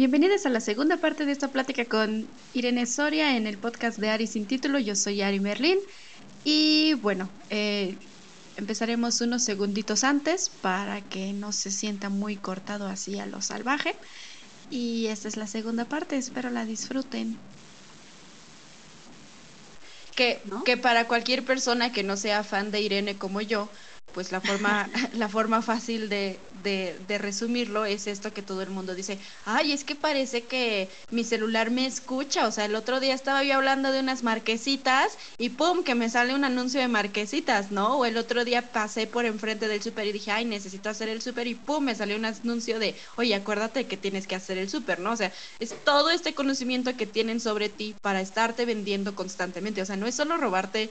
Bienvenidos a la segunda parte de esta plática con Irene Soria en el podcast de Ari sin título. Yo soy Ari Merlin y bueno, eh, empezaremos unos segunditos antes para que no se sienta muy cortado así a lo salvaje. Y esta es la segunda parte, espero la disfruten. Que, que para cualquier persona que no sea fan de Irene como yo, pues la forma, la forma fácil de, de, resumirlo es esto que todo el mundo dice, ay, es que parece que mi celular me escucha, o sea, el otro día estaba yo hablando de unas marquesitas y pum, que me sale un anuncio de marquesitas, ¿no? O el otro día pasé por enfrente del súper y dije, ay, necesito hacer el súper y pum, me salió un anuncio de, oye, acuérdate que tienes que hacer el súper, ¿no? O sea, es todo este conocimiento que tienen sobre ti para estarte vendiendo constantemente, o sea, no es solo robarte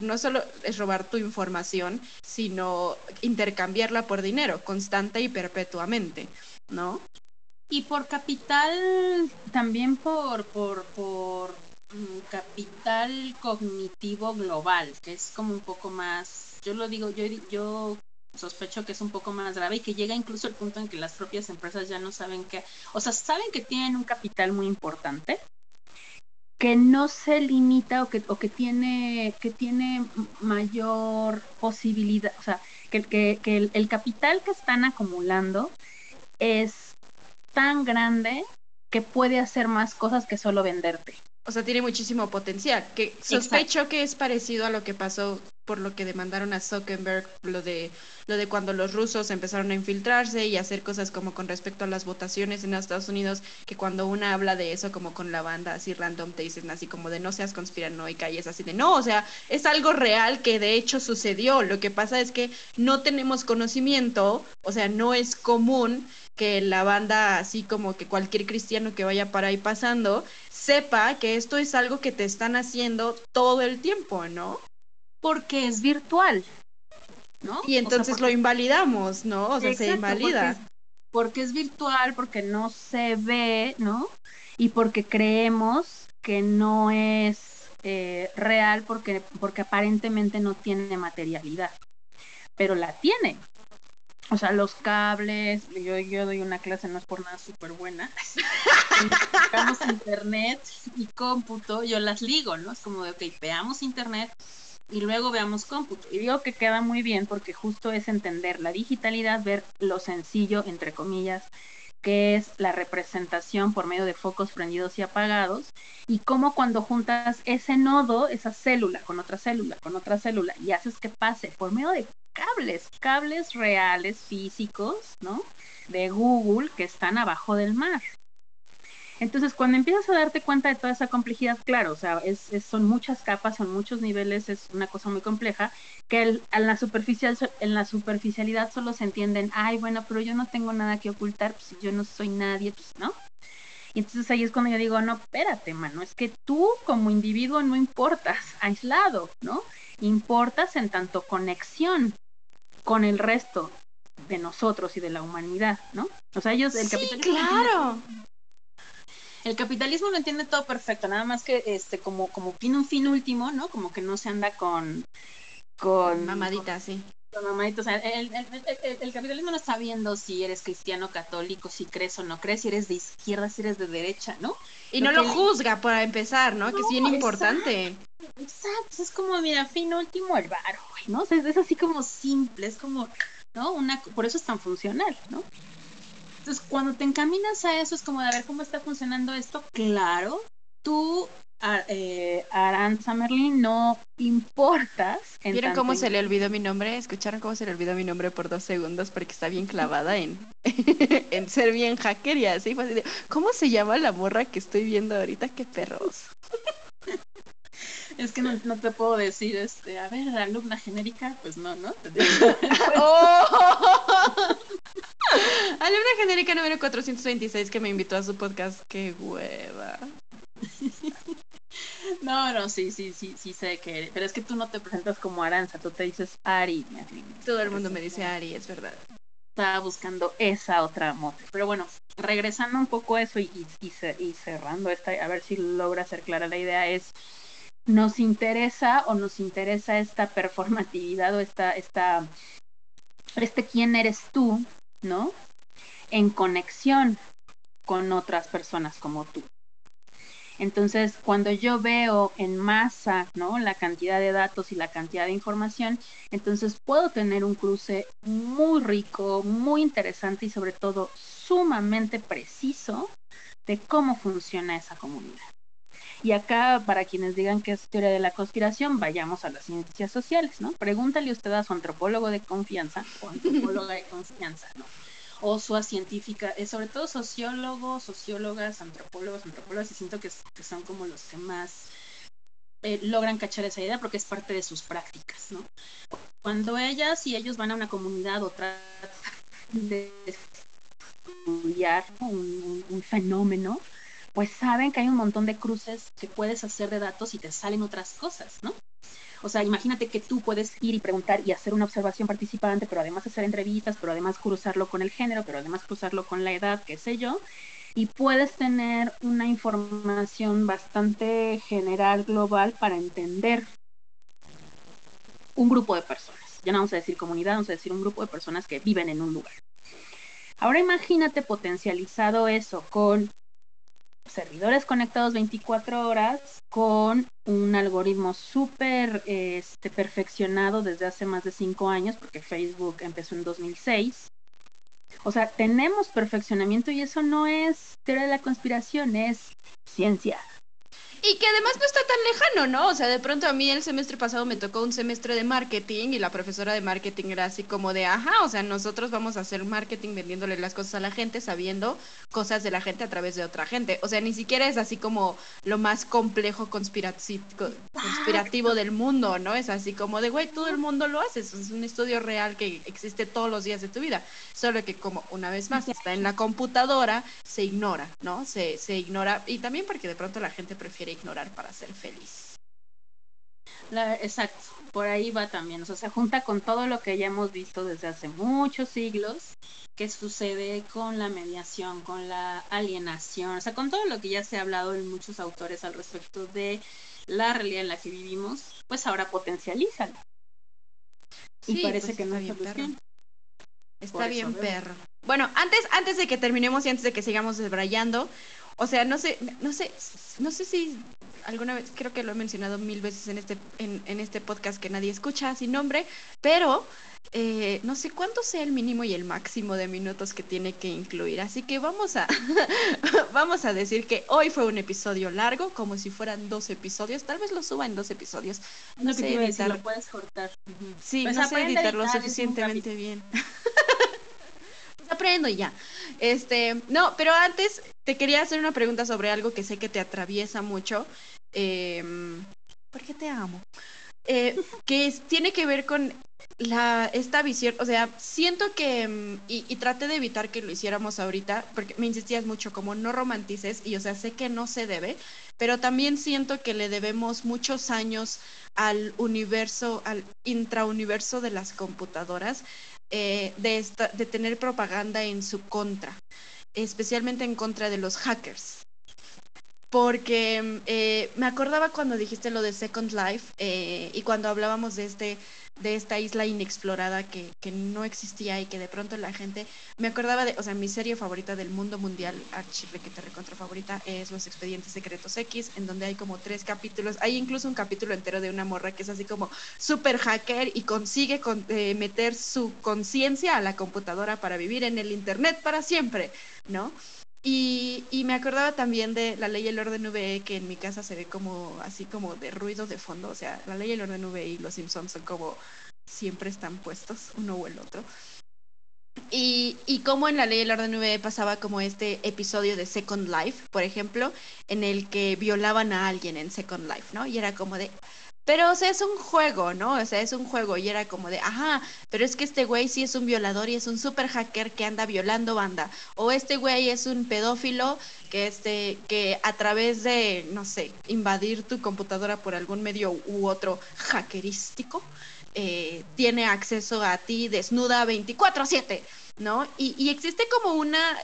no solo es robar tu información, sino intercambiarla por dinero, constante y perpetuamente, ¿no? Y por capital, también por, por, por mm, capital cognitivo global, que es como un poco más, yo lo digo, yo, yo sospecho que es un poco más grave y que llega incluso el punto en que las propias empresas ya no saben qué, o sea, saben que tienen un capital muy importante, que no se limita o que, o que tiene que tiene mayor posibilidad, o sea, que, que, que el, el, capital que están acumulando es tan grande que puede hacer más cosas que solo venderte. O sea, tiene muchísimo potencial, que sospecho que es parecido a lo que pasó por lo que demandaron a Zuckerberg, lo de lo de cuando los rusos empezaron a infiltrarse y hacer cosas como con respecto a las votaciones en Estados Unidos, que cuando una habla de eso como con la banda así random te dicen así como de no seas conspiranoica y es así de no, o sea, es algo real que de hecho sucedió. Lo que pasa es que no tenemos conocimiento, o sea, no es común que la banda, así como que cualquier cristiano que vaya para ahí pasando, sepa que esto es algo que te están haciendo todo el tiempo, ¿no? Porque es virtual. Y entonces lo invalidamos, ¿no? O sea, se invalida. Porque es, virtual, porque no se ve, ¿no? Y porque creemos que no es eh, real porque, porque aparentemente no tiene materialidad. Pero la tiene. O sea, los cables, yo, yo doy una clase, no es por nada súper buena. internet y cómputo, yo las ligo, ¿no? Es como de, ok, veamos internet, y luego veamos cómputo. Y digo que queda muy bien porque justo es entender la digitalidad, ver lo sencillo, entre comillas, que es la representación por medio de focos prendidos y apagados, y cómo cuando juntas ese nodo, esa célula, con otra célula, con otra célula, y haces que pase por medio de cables, cables reales, físicos, ¿no? De Google que están abajo del mar. Entonces, cuando empiezas a darte cuenta de toda esa complejidad, claro, o sea, es, son muchas capas, son muchos niveles, es una cosa muy compleja, que en, la superficial, en la superficialidad solo se entienden, ay, bueno, pero yo no tengo nada que ocultar, pues yo no soy nadie, pues, ¿no? Y entonces ahí es cuando yo digo, no, espérate, mano, es que tú como individuo no importas aislado, ¿no? Importas en tanto conexión con el resto de nosotros y de la humanidad, ¿no? O sea, ellos, el sí, claro el capitalismo lo entiende todo perfecto, nada más que este como como tiene un fin último, ¿no? Como que no se anda con con mamaditas, sí. Con mamaditas, o sea, el, capitalismo no está viendo si eres cristiano, católico, si crees o no crees, si eres de izquierda, si eres de derecha, ¿no? Y no lo juzga para empezar, ¿no? que es bien importante. Exacto, es como, mira, fin último, el bar, ¿no? O sea, es así como simple, es como, ¿no? Una, por eso es tan funcional, ¿no? Entonces, cuando te encaminas a eso, es como de a ver cómo está funcionando esto. Claro, tú, eh, Aranza Merlin, no importas. ¿Vieron cómo se le olvidó mi nombre? ¿Escucharon cómo se le olvidó mi nombre por dos segundos? Porque está bien clavada en, en ser bien hacker y así. ¿Cómo se llama la morra que estoy viendo ahorita? ¡Qué perros! Es que no, te puedo decir, este, a ver, alumna genérica, pues no, ¿no? oh. Alumna genérica número 426 que me invitó a su podcast, qué hueva. No, no, sí, sí, sí, sí sé que eres. Pero es que tú no te presentas como Aranza, tú te dices Ari. Todo el mundo me dice Ari, es verdad. Estaba buscando esa otra moto. Pero bueno, regresando un poco a eso y, y, y cerrando esta, a ver si logra ser clara la idea, es nos interesa o nos interesa esta performatividad o esta, esta, este quién eres tú, ¿no? En conexión con otras personas como tú. Entonces, cuando yo veo en masa, ¿no? La cantidad de datos y la cantidad de información, entonces puedo tener un cruce muy rico, muy interesante y sobre todo sumamente preciso de cómo funciona esa comunidad. Y acá, para quienes digan que es teoría de la conspiración, vayamos a las ciencias sociales, ¿no? Pregúntale usted a su antropólogo de confianza o antropóloga de confianza, ¿no? o su científica, eh, sobre todo sociólogos, sociólogas, antropólogos, antropólogas, y siento que, son como los que más eh, logran cachar esa idea porque es parte de sus prácticas, ¿no? Cuando ellas y ellos van a una comunidad o tratan de estudiar un fenómeno, pues saben que hay un montón de cruces que puedes hacer de datos y te salen otras cosas, ¿no? O sea, imagínate que tú puedes ir y preguntar y hacer una observación participante, pero además hacer entrevistas, pero además cruzarlo con el género, pero además cruzarlo con la edad, qué sé yo, y puedes tener una información bastante general, global, para entender un grupo de personas. Ya no vamos a decir comunidad, vamos a decir un grupo de personas que viven en un lugar. Ahora imagínate potencializado eso con servidores conectados 24 horas con un algoritmo súper este, perfeccionado desde hace más de 5 años, porque Facebook empezó en 2006. O sea, tenemos perfeccionamiento y eso no es teoría de la conspiración, es ciencia. Y que además no está tan lejano, ¿no? O sea, de pronto a mí el semestre pasado me tocó un semestre de marketing y la profesora de marketing era así como de, ajá, o sea, nosotros vamos a hacer marketing vendiéndole las cosas a la gente, sabiendo cosas de la gente a través de otra gente. O sea, ni siquiera es así como lo más complejo conspirativo del mundo, ¿no? Es así como de, güey, todo el mundo lo hace, es un estudio real que existe todos los días de tu vida. Solo que como una vez más está en la computadora, se ignora, ¿no? Se, se ignora y también porque de pronto la gente prefiere ignorar para ser feliz. exacto, por ahí va también, o sea, se junta con todo lo que ya hemos visto desde hace muchos siglos, que sucede con la mediación, con la alienación, o sea, con todo lo que ya se ha hablado en muchos autores al respecto de la realidad en la que vivimos, pues ahora potencializan. y parece pues que no bien perro. Está bien, perro. Bueno, antes, antes de que terminemos y antes de que sigamos desbrayando, o sea, no sé, no sé, no sé si alguna vez, creo que lo he mencionado mil veces en este, en, este podcast que nadie escucha sin nombre, pero eh, no sé cuánto sea el mínimo y el máximo de minutos que tiene que incluir. Así que vamos a, vamos a decir que hoy fue un episodio largo, como si fueran dos episodios. Tal vez lo suba en dos episodios. No, sé editar. lo puedes cortar. Sí, pues no sé editarlo suficientemente bien. Aprendo y ya. Este, no, pero antes te quería hacer una pregunta sobre algo que sé que te atraviesa mucho. Eh, ¿Por qué te amo? Eh, que tiene que ver con la, esta visión, o sea, siento que, em, y, y, traté de evitar que lo hiciéramos ahorita, porque me insistías mucho, como no romantices, y o sea, sé que no se debe, pero también siento que le debemos muchos años al universo, al intrauniverso de las computadoras, eh, de, esta, de tener propaganda en su contra, especialmente en contra de los hackers. Porque eh, me acordaba cuando dijiste lo de Second Life eh, y cuando hablábamos de este de esta isla inexplorada que, que, no existía y que de pronto la gente me acordaba de, o sea, mi serie favorita del mundo mundial, archive que te recontra favorita, es Los Expedientes Secretos X, en donde hay como tres capítulos, hay incluso un capítulo entero de una morra que es así como super hacker y consigue eh, meter su conciencia a la computadora para vivir en el internet para siempre, ¿no? Y, y, me acordaba también de la ley y el orden VE, que en mi casa se ve como así como de ruido de fondo. O sea, la ley y el orden VE y los Simpsons son como siempre están puestos, uno o el otro. Y, y como en la ley y el orden VE pasaba como este episodio de Second Life, por ejemplo, en el que violaban a alguien en Second Life, ¿no? Y era como de, pero, o sea, es un juego, ¿no? O sea, es un juego y era como de, ajá, pero es que este güey sí es un violador y es un super hacker que anda violando banda. O este güey es un pedófilo que, este, que a través de, no sé, invadir tu computadora por algún medio u otro hackerístico, eh, tiene acceso a ti desnuda 24/7, ¿no? Y, y existe como una,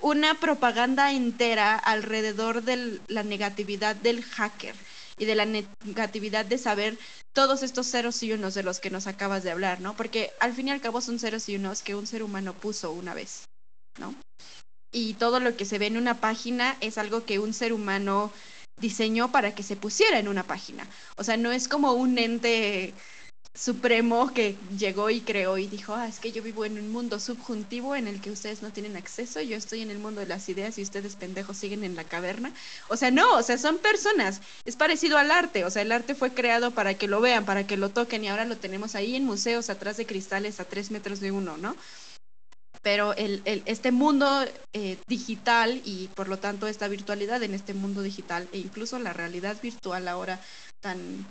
una propaganda entera alrededor de la negatividad del hacker y de la negatividad de saber todos estos ceros y unos de los que nos acabas de hablar, ¿no? Porque al fin y al cabo son ceros y unos que un ser humano puso una vez, ¿no? y todo lo que se ve en una página es algo que un ser humano diseñó para que se pusiera en una página. O sea, no es como un ente supremo que llegó y creó y dijo, ah, es que yo vivo en un mundo subjuntivo en el que ustedes no tienen acceso, yo estoy en el mundo de las ideas y ustedes pendejos siguen en la caverna. O sea, no, o sea, son personas, es parecido al arte, o sea, el arte fue creado para que lo vean, para que lo toquen y ahora lo tenemos ahí en museos atrás de cristales a tres metros de uno, ¿no? Pero el, el, este mundo eh, digital y por lo tanto esta virtualidad en este mundo digital e incluso la realidad virtual ahora tan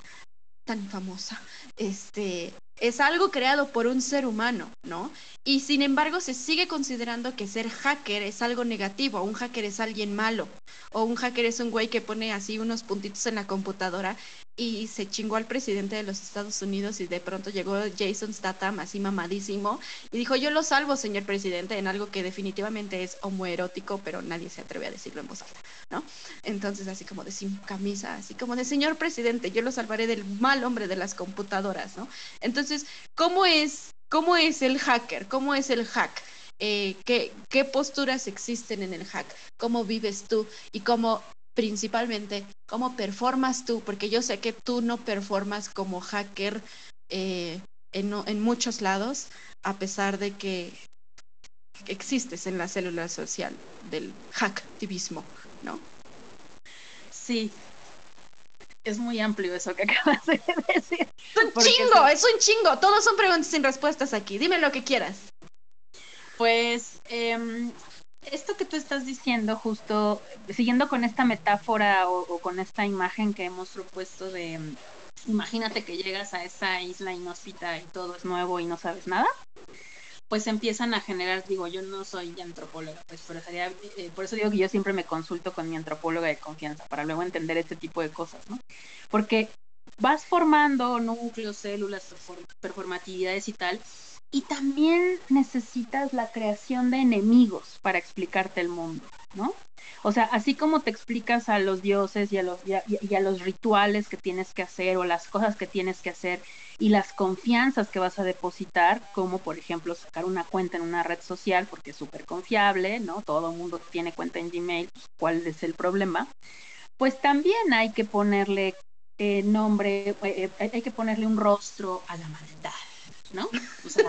tan famosa, este, es algo creado por un ser humano, ¿no? Y sin embargo se sigue considerando que ser hacker es algo negativo, un hacker es alguien malo, o un hacker es un güey que pone así unos puntitos en la computadora y se chingó al presidente de los Estados Unidos y de pronto llegó Jason Statham así mamadísimo y dijo yo lo salvo señor presidente en algo que definitivamente es homoerótico pero nadie se atreve a decirlo en voz alta, ¿no? Entonces así como de sin camisa, así como de señor presidente yo lo salvaré del mal hombre de las computadoras, ¿no? Entonces, ¿cómo es, cómo es el hacker? ¿Cómo es el hack? Eh, ¿qué, ¿Qué posturas existen en el hack? ¿Cómo vives tú? Y cómo principalmente cómo performas tú, porque yo sé que tú no performas como hacker eh, en, en, muchos lados, a pesar de que existes en la célula social del hacktivismo, ¿no? Sí. Es muy amplio eso que acabas de decir. Es un chingo, es un chingo. Todos son preguntas sin respuestas aquí. Dime lo que quieras. Pues eh, esto que tú estás diciendo, justo siguiendo con esta metáfora o, con esta imagen que hemos propuesto de, imagínate que llegas a esa isla inhóspita y todo es nuevo y no sabes nada, pues empiezan a generar, digo, yo no soy antropóloga, pues pero sería, eh, por eso digo que yo siempre me consulto con mi antropóloga de confianza para luego entender este tipo de cosas, ¿no? Porque vas formando núcleos, células, performatividades y tal, y también necesitas la creación de enemigos para explicarte el mundo, ¿no? O sea, así como te explicas a los dioses y a los, rituales que tienes que hacer o las cosas que tienes que hacer y las confianzas que vas a depositar, como por ejemplo sacar una cuenta en una red social porque es súper confiable, ¿no? Todo el mundo tiene cuenta en Gmail, pues, ¿cuál es el problema? Pues también hay que ponerle eh, nombre, eh, eh, hay que ponerle un rostro a la maldad, ¿no? O sea,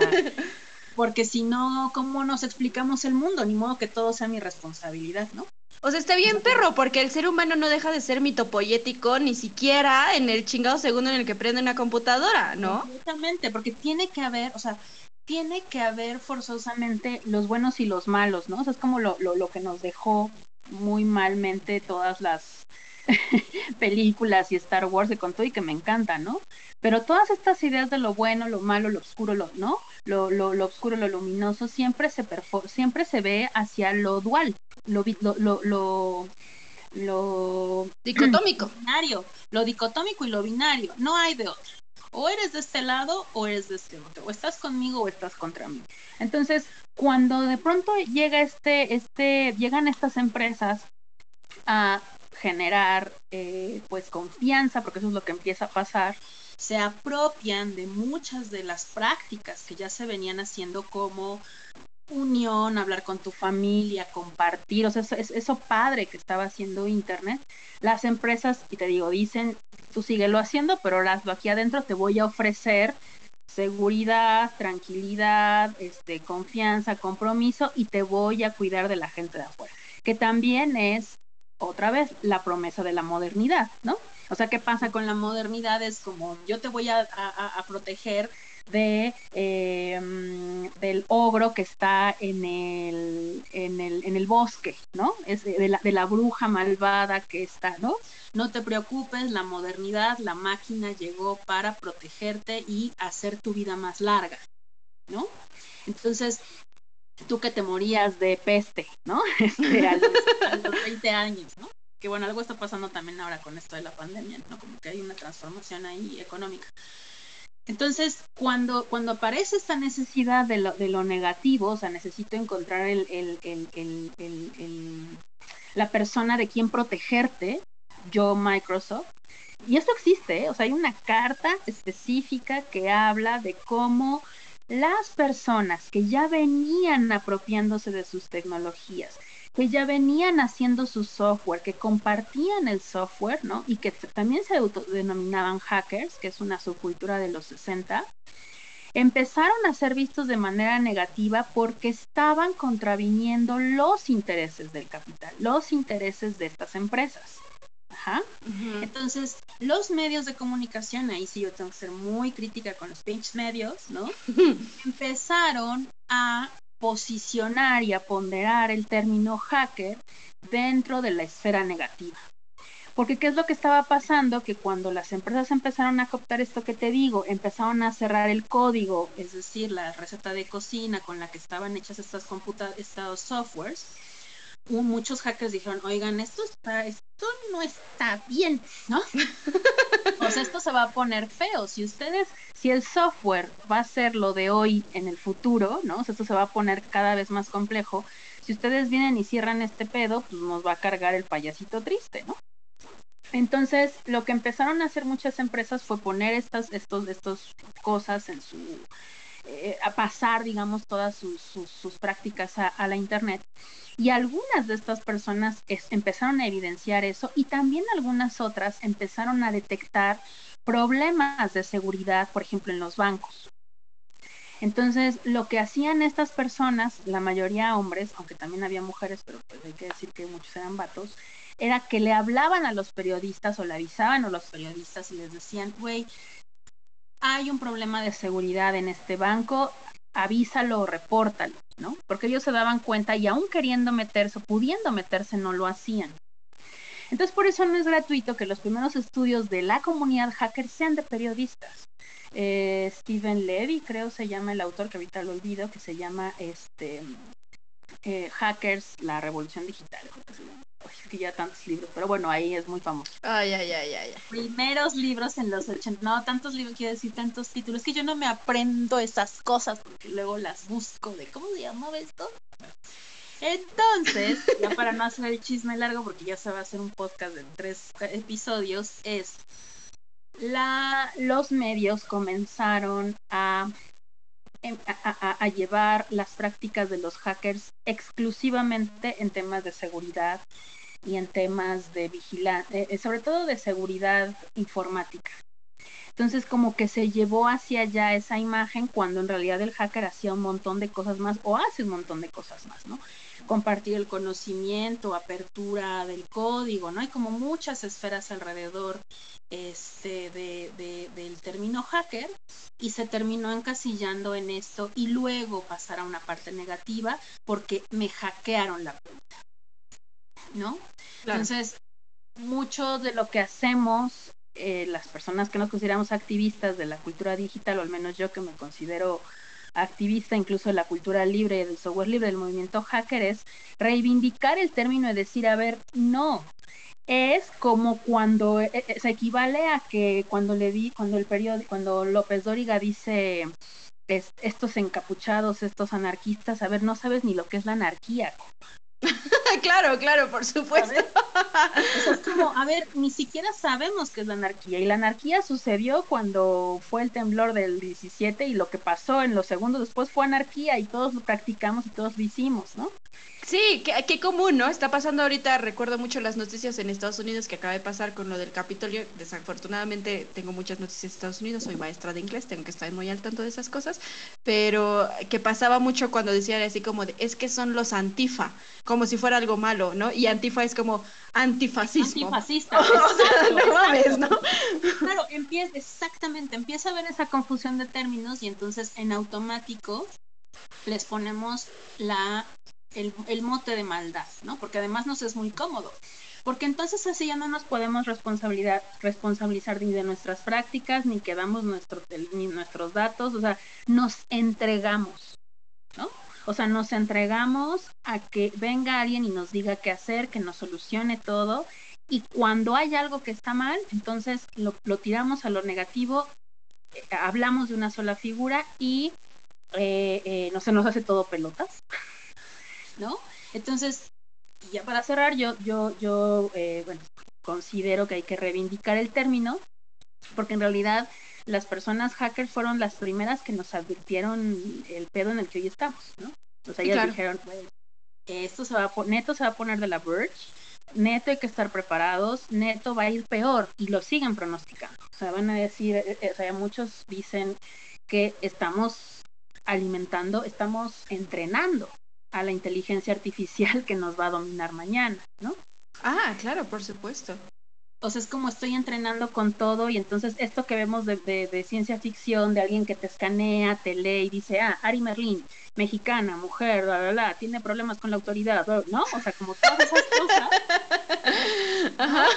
porque si no, ¿cómo nos explicamos el mundo? Ni modo que todo sea mi responsabilidad, ¿no? O sea, está bien, perro, porque el ser humano no deja de ser mitopoyético ni siquiera en el chingado segundo en el que prende una computadora, ¿no? Exactamente, porque tiene que haber, o sea, tiene que haber forzosamente los buenos y los malos, ¿no? O sea, es como lo, lo, lo que nos dejó muy malmente todas las películas y Star Wars de con todo y que me encanta, ¿no? Pero todas estas ideas de lo bueno, lo malo, lo oscuro, lo, ¿no? Lo, lo, lo oscuro, lo luminoso, siempre se, siempre se ve hacia lo dual, lo, lo, lo, lo dicotómico. Binario, lo dicotómico y lo binario, no hay de otro. O eres de este lado o eres de este otro, o estás conmigo o estás contra mí. Entonces, cuando de pronto llega este, este, llegan estas empresas a generar eh, pues confianza, porque eso es lo que empieza a pasar, se apropian de muchas de las prácticas que ya se venían haciendo como unión, hablar con tu familia, compartir, o sea, eso, eso padre que estaba haciendo Internet. Las empresas, y te digo, dicen, tú síguelo haciendo, pero hazlo aquí adentro, te voy a ofrecer seguridad, tranquilidad, este, confianza, compromiso y te voy a cuidar de la gente de afuera, que también es otra vez la promesa de la modernidad, ¿no? O sea, ¿qué pasa con la modernidad? Es como yo te voy a, proteger de em, del ogro que está en el, en el, en el bosque, ¿no? Es de la, bruja malvada que está, ¿no? No te preocupes, la modernidad, la máquina llegó para protegerte y hacer tu vida más larga, ¿no? Entonces, tú que te morías de peste, ¿no? Este, a, los, 20 años, ¿no? Que bueno, algo está pasando también ahora con esto de la pandemia, ¿no? Como que hay una transformación ahí económica. Entonces, cuando, cuando aparece esta necesidad de lo, de lo negativo, o sea, necesito encontrar el, el, el, el, la persona de quien protegerte, yo Microsoft, y esto existe, ¿eh? o sea, hay una carta específica que habla de cómo las personas que ya venían apropiándose de sus tecnologías, que ya venían haciendo su software, que compartían el software, ¿no? Y que también se autodenominaban hackers, que es una subcultura de los 60, empezaron a ser vistos de manera negativa porque estaban contraviniendo los intereses del capital, los intereses de estas empresas. Ajá. Entonces, los medios de comunicación, ahí sí yo tengo que ser muy crítica con los pinches medios, ¿no? Empezaron a posicionar y a ponderar el término hacker dentro de la esfera negativa. Porque ¿qué es lo que estaba pasando? Que cuando las empresas empezaron a cooptar esto que te digo, empezaron a cerrar el código, es decir, la receta de cocina con la que estaban hechas estas estos softwares, muchos hackers dijeron, oigan, esto está, esto no está bien, ¿no? o sea, esto se va a poner feo. Si ustedes, si el software va a ser lo de hoy en el futuro, ¿no? O sea, esto se va a poner cada vez más complejo. Si ustedes vienen y cierran este pedo, pues nos va a cargar el payasito triste, ¿no? Entonces, lo que empezaron a hacer muchas empresas fue poner estas estos, estos cosas en su, eh, a pasar, digamos, todas sus, sus, prácticas a, la Internet. Y algunas de estas personas empezaron a evidenciar eso y también algunas otras empezaron a detectar problemas de seguridad, por ejemplo, en los bancos. Entonces, lo que hacían estas personas, la mayoría hombres, aunque también había mujeres, pero pues hay que decir que muchos eran vatos, era que le hablaban a los periodistas o le avisaban a los periodistas y les decían, güey, hay un problema de seguridad en este banco, avísalo o repórtalo, ¿no? Porque ellos se daban cuenta y aún queriendo meterse, pudiendo meterse, no lo hacían. Entonces, por eso no es gratuito que los primeros estudios de la comunidad hacker sean de periodistas. Eh, Steven Levy, creo se llama el autor, que ahorita lo olvido, que se llama este eh, Hackers, la revolución digital que ya tantos libros, pero bueno, ahí es muy famoso. Ay, ay, ay, ay. Primeros libros en los 80, no, tantos libros, quiero decir, tantos títulos, que yo no me aprendo esas cosas porque luego las busco de, ¿cómo se llamaba esto? Entonces, ya para no hacer el chisme largo, porque ya se va a hacer un podcast de tres episodios, es la, los medios comenzaron a Em, a, llevar las prácticas de los hackers exclusivamente en temas de seguridad y en temas de vigilancia, eh, eh, sobre todo de seguridad informática. Entonces como que se llevó hacia allá esa imagen cuando en realidad el hacker hacía un montón de cosas más o hace un montón de cosas más, ¿no? Compartir el conocimiento, apertura del código, ¿no? Hay como muchas esferas alrededor este, de, del término hacker y se terminó encasillando en esto y luego pasar a una parte negativa porque me hackearon la cuenta, ¿no? Entonces, mucho de lo que hacemos eh, las personas que nos consideramos activistas de la cultura digital, o al menos yo que me considero activista incluso de la cultura libre, del software libre, del movimiento hacker, es reivindicar el término y decir, a ver, no, es como cuando eh, eh, se equivale a que cuando le di, cuando el periodo, cuando López Dóriga dice estos encapuchados, estos anarquistas, a ver, no sabes ni lo que es la anarquía. claro, claro, por supuesto. es como, a ver, ni siquiera sabemos qué es la anarquía. Y la anarquía sucedió cuando fue el temblor del 17 y lo que pasó en los segundos después fue anarquía y todos lo practicamos y todos lo hicimos, ¿no? Sí, qué, común, ¿no? Está pasando ahorita, recuerdo mucho las noticias en Estados Unidos que acaba de pasar con lo del Capitolio. Desafortunadamente tengo muchas noticias de Estados Unidos, soy maestra de inglés, tengo que estar muy al tanto de esas cosas, pero que pasaba mucho cuando decían así como de, es que son los antifa, como si fuera algo malo, ¿no? Y antifa es como antifascismo. Antifascista. no ¿no? Claro, empieza, exactamente, empieza a haber esa confusión de términos y entonces en automático les ponemos la el, mote de maldad, ¿no? Porque además nos es muy cómodo. Porque entonces así ya no nos podemos responsabilidad, responsabilizar ni de nuestras prácticas, ni que damos nuestro, ni nuestros datos, o sea, nos entregamos, ¿no? O sea, nos entregamos a que venga alguien y nos diga qué hacer, que nos solucione todo. Y cuando hay algo que está mal, entonces lo, lo tiramos a lo negativo, eh, hablamos de una sola figura y eh, eh, no se nos hace todo pelotas. ¿No? Entonces, ya para cerrar, yo, yo, yo, eh, bueno, considero que hay que reivindicar el término, porque en realidad las personas hackers fueron las primeras que nos advirtieron el pedo en el que hoy estamos, ¿no? O sea, ellas dijeron, esto se va a neto se va a poner de la Verge, neto hay que estar preparados, neto va a ir peor y lo siguen pronosticando. O sea, van a decir, eh, eh, o sea, muchos dicen que estamos alimentando, estamos entrenando a la inteligencia artificial que nos va a dominar mañana, ¿no? Ah, claro, por supuesto. O sea, es como estoy entrenando con todo y entonces esto que vemos de, de, ciencia ficción, de alguien que te escanea, te lee y dice, ah, Ari Merlin, mexicana, mujer, bla, bla, bla, tiene problemas con la autoridad, ¿no? O sea, como todas esas cosas.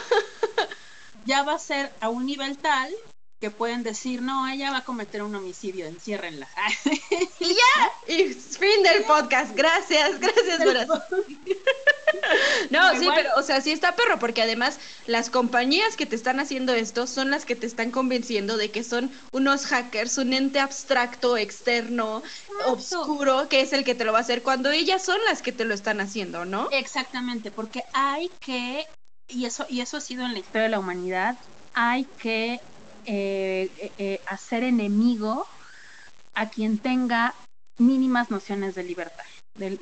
Ya va a ser a un nivel tal que pueden decir, no, ella va a cometer un homicidio, enciérrenla. y ya, y fin del podcast. Gracias, gracias, No, sí, pero, o sea, sí está perro, porque además las compañías que te están haciendo esto son las que te están convenciendo de que son unos hackers, un ente abstracto, externo, oscuro, que es el que te lo va a hacer, cuando ellas son las que te lo están haciendo, ¿no? Exactamente, porque hay que, y eso, y eso ha sido en la historia de la humanidad, hay que eh, eh, eh, hacer enemigo a quien tenga mínimas nociones de libertad,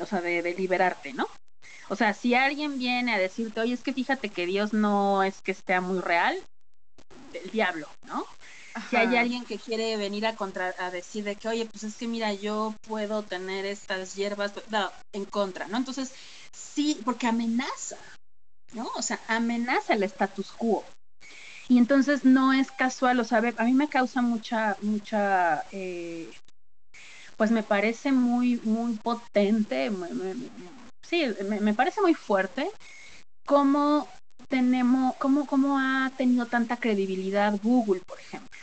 o sea, de liberarte, ¿no? O sea, si alguien viene a decirte, oye, es que fíjate que Dios no es que esté muy real, el diablo, ¿no? Si hay alguien que quiere venir a contra a decir de que, oye, pues es que mira, yo puedo tener estas hierbas, no, en contra, ¿no? Entonces, sí, porque amenaza, ¿no? O sea, amenaza el status quo. Y entonces no es casual, o sea, a mí me causa mucha, mucha, eh, pues me parece muy, muy potente, sí, me, parece muy fuerte cómo tenemos, cómo, cómo ha tenido tanta credibilidad Google, por ejemplo.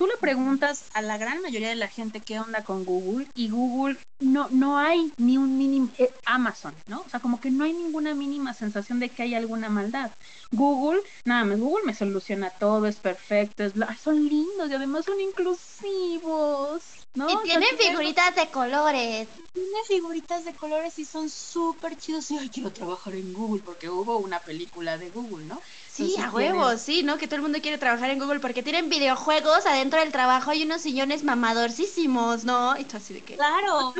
Tú le preguntas a la gran mayoría de la gente qué onda con Google y Google no, no hay ni un mínimo, eh, Amazon, ¿no? O sea, como que no hay ninguna mínima sensación de que hay alguna maldad. Google, nada más, Google me soluciona todo, es perfecto, es, son lindos y además son inclusivos. ¿no? Y tienen figuritas de colores. Tienen figuritas de colores y son súper chidos. Y yo quiero trabajar en Google porque hubo una película de Google, ¿no? Sí, a huevos, sí, ¿no? Que todo el mundo quiere trabajar en Google porque tienen videojuegos adentro del trabajo y unos sillones mamadorcísimos, ¿no? Y así de que... Claro,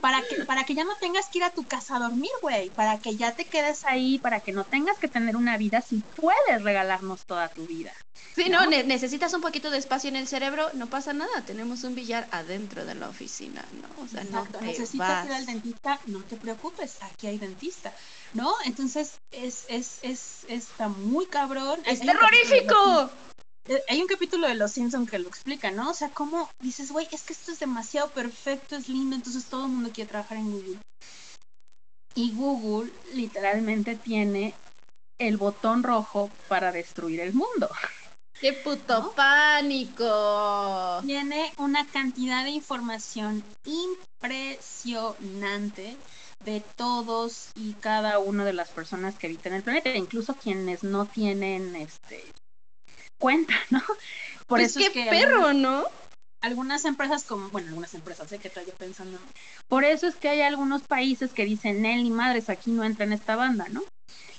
para que, para que ya no tengas que ir a tu casa a dormir, güey, para que ya te quedes ahí, para que no tengas que tener una vida si puedes regalarnos toda tu vida. Sí, no, necesitas un poquito de espacio en el cerebro, no pasa nada, tenemos un billar adentro de la oficina, ¿no? O sea, no te necesitas ir al dentista, no te preocupes, aquí hay dentista, ¿no? Entonces, es, es, es, está muy cabrón. ¡Es terrorífico! Hay un capítulo de Los Simpsons que lo explica, ¿no? O sea, cómo dices, güey, es que esto es demasiado perfecto, es lindo, entonces todo el mundo quiere trabajar en Google. Y Google literalmente tiene el botón rojo para destruir el mundo. ¡Qué puto pánico! Tiene una cantidad de información impresionante de todos y cada una de las personas que habitan el planeta, incluso quienes no tienen este cuenta, ¿no? Por pues eso es que perro, ¿no? Algunas empresas como, bueno, algunas empresas, sé que estoy pensando. Por eso es que hay algunos países que dicen, Nelly, madres, aquí no entra en esta banda, ¿no?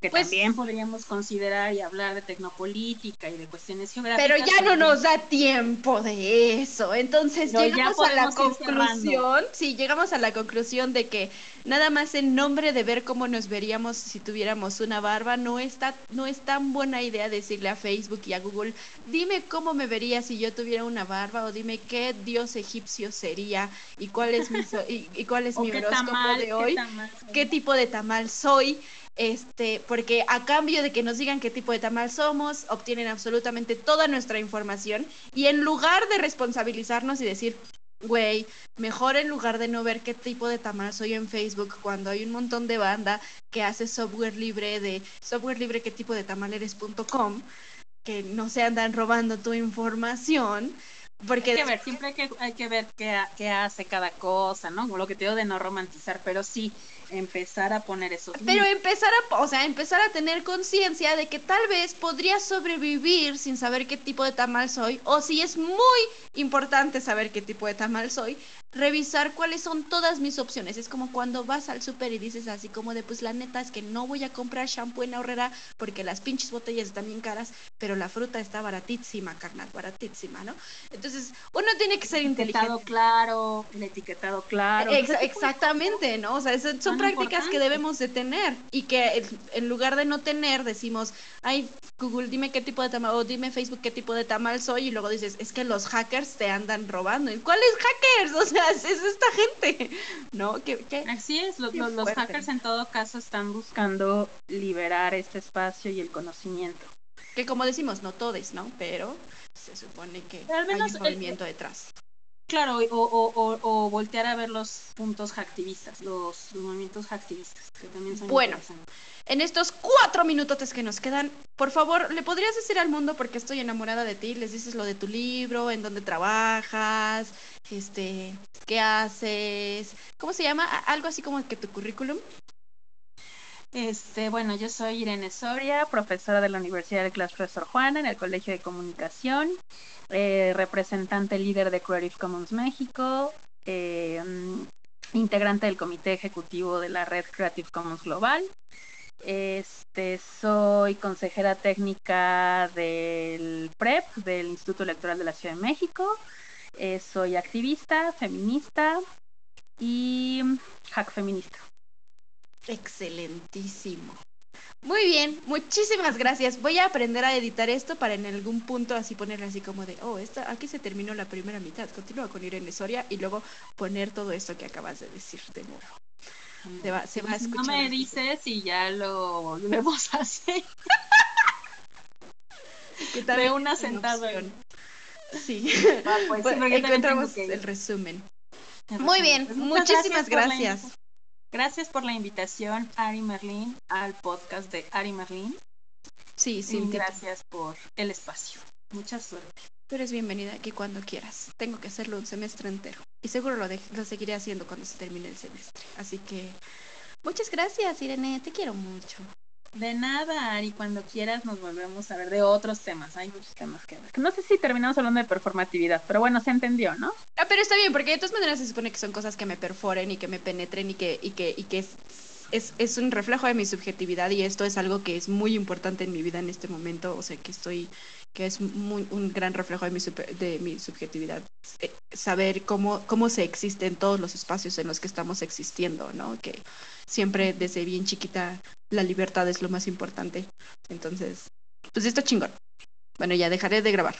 Que pues también podríamos considerar y hablar de tecnopolítica y de cuestiones geográficas. Pero ya no nos da tiempo de eso. Entonces llegamos a la conclusión, sí, llegamos a la conclusión de que nada más en nombre de ver cómo nos veríamos si tuviéramos una barba, no está, no es tan buena idea decirle a Facebook y a Google, dime cómo me vería si yo tuviera una barba, o dime qué dios egipcio sería, y cuál es mi y, cuál es mi horóscopo de hoy, qué tipo de tamal soy este, porque a cambio de que nos digan qué tipo de tamal somos, obtienen absolutamente toda nuestra información y en lugar de responsabilizarnos y decir, güey, mejor en lugar de no ver qué tipo de tamal soy en Facebook cuando hay un montón de banda que hace software libre de software libre qué tipo de tamal eres.com, que no se andan robando tu información. Porque hay que ver, siempre hay que, hay que ver qué, qué hace cada cosa, ¿no? Lo que te digo de no romantizar, pero sí, empezar a poner esos pero empezar a o sea empezar a tener conciencia de que tal vez podría sobrevivir sin saber qué tipo de tamal soy o si es muy importante saber qué tipo de tamal soy revisar cuáles son todas mis opciones. Es como cuando vas al súper y dices así como de, pues la neta es que no voy a comprar shampoo en ahorrera porque las pinches botellas están bien caras, pero la fruta está baratísima, carnal, baratísima, ¿no? Entonces, uno tiene que ser etiquetado inteligente. claro, el etiquetado claro. Ex- exactamente, ¿no? O sea, es- son Son prácticas que debemos de tener y que en- lugar de no tener decimos, ay, Google, dime qué tipo de tamal, o dime Facebook qué tipo de tamal soy y luego dices, es que los hackers te andan robando. ¿Y ¿Cuáles hackers? O sea, es es esta gente, ¿no? Que, que- Así es, los, Qué los- los fuerte. hackers en todo caso están buscando liberar este espacio y el conocimiento. que como decimos, no todes, ¿no? Pero se supone que Pero al menos hay un el- movimiento detrás. Claro, o, o, o, o voltear a ver los puntos hacktivistas, los, los movimientos hacktivistas, que también son Bueno. En estos cuatro minutos que nos quedan, por favor, ¿le podrías decir al mundo, porque estoy enamorada de ti, les dices lo de tu libro, en dónde trabajas, este, qué haces, ¿cómo se llama? Algo así como que tu currículum. Este, bueno, yo soy Irene Soria, profesora de la Universidad de Claustro Sor Juana en el Colegio de Comunicación, eh, representante líder de Creative Commons México, eh, mm, integrante del comité ejecutivo de la red Creative Commons Global. Este, soy consejera técnica del PREP, del Instituto Electoral de la Ciudad de México. Eh, soy activista, feminista y hack feminista. Excelentísimo. Muy bien, muchísimas gracias. Voy a aprender a editar esto para en algún punto así ponerle así como de, oh, esta, aquí se terminó la primera mitad, continúa con Irene Soria y luego poner todo esto que acabas de decir de nuevo. Se va, se va a escuchar. No me dices y ya lo volvemos a hacer. ¿Qué tal de una sentada. Sí. Ah, pues, Pues, sí, también encontramos que el resumen. Muy bien, Pues muchísimas gracias. Gracias por la invitación, Ari Merlin, al podcast de Ari Merlin. Sí, y sí, gracias por el espacio. Mucha suerte. tú eres bienvenida aquí cuando quieras. Tengo que hacerlo un semestre entero. Y seguro lo, lo seguiré haciendo cuando se termine el semestre. Así que muchas gracias, Irene. Te quiero mucho. De nada, Ari, cuando quieras nos volvemos a ver de otros temas. Hay muchos temas que ver. No sé si terminamos hablando de performatividad, pero bueno, se entendió, ¿no? Ah, pero está bien, porque de todas maneras se supone que son cosas que me perforen y que me penetren y que, y que, y que es, es, es un reflejo de mi subjetividad y esto es algo que es muy importante en mi vida en este momento, o sea que estoy, que es muy, un gran reflejo de mi, de mi subjetividad. Eh, Saber cómo, cómo se existe en todos los espacios en los que estamos existiendo, ¿no? Que siempre desde bien chiquita la libertad es lo más importante. Entonces, pues está chingón. Bueno, ya dejaré de grabar.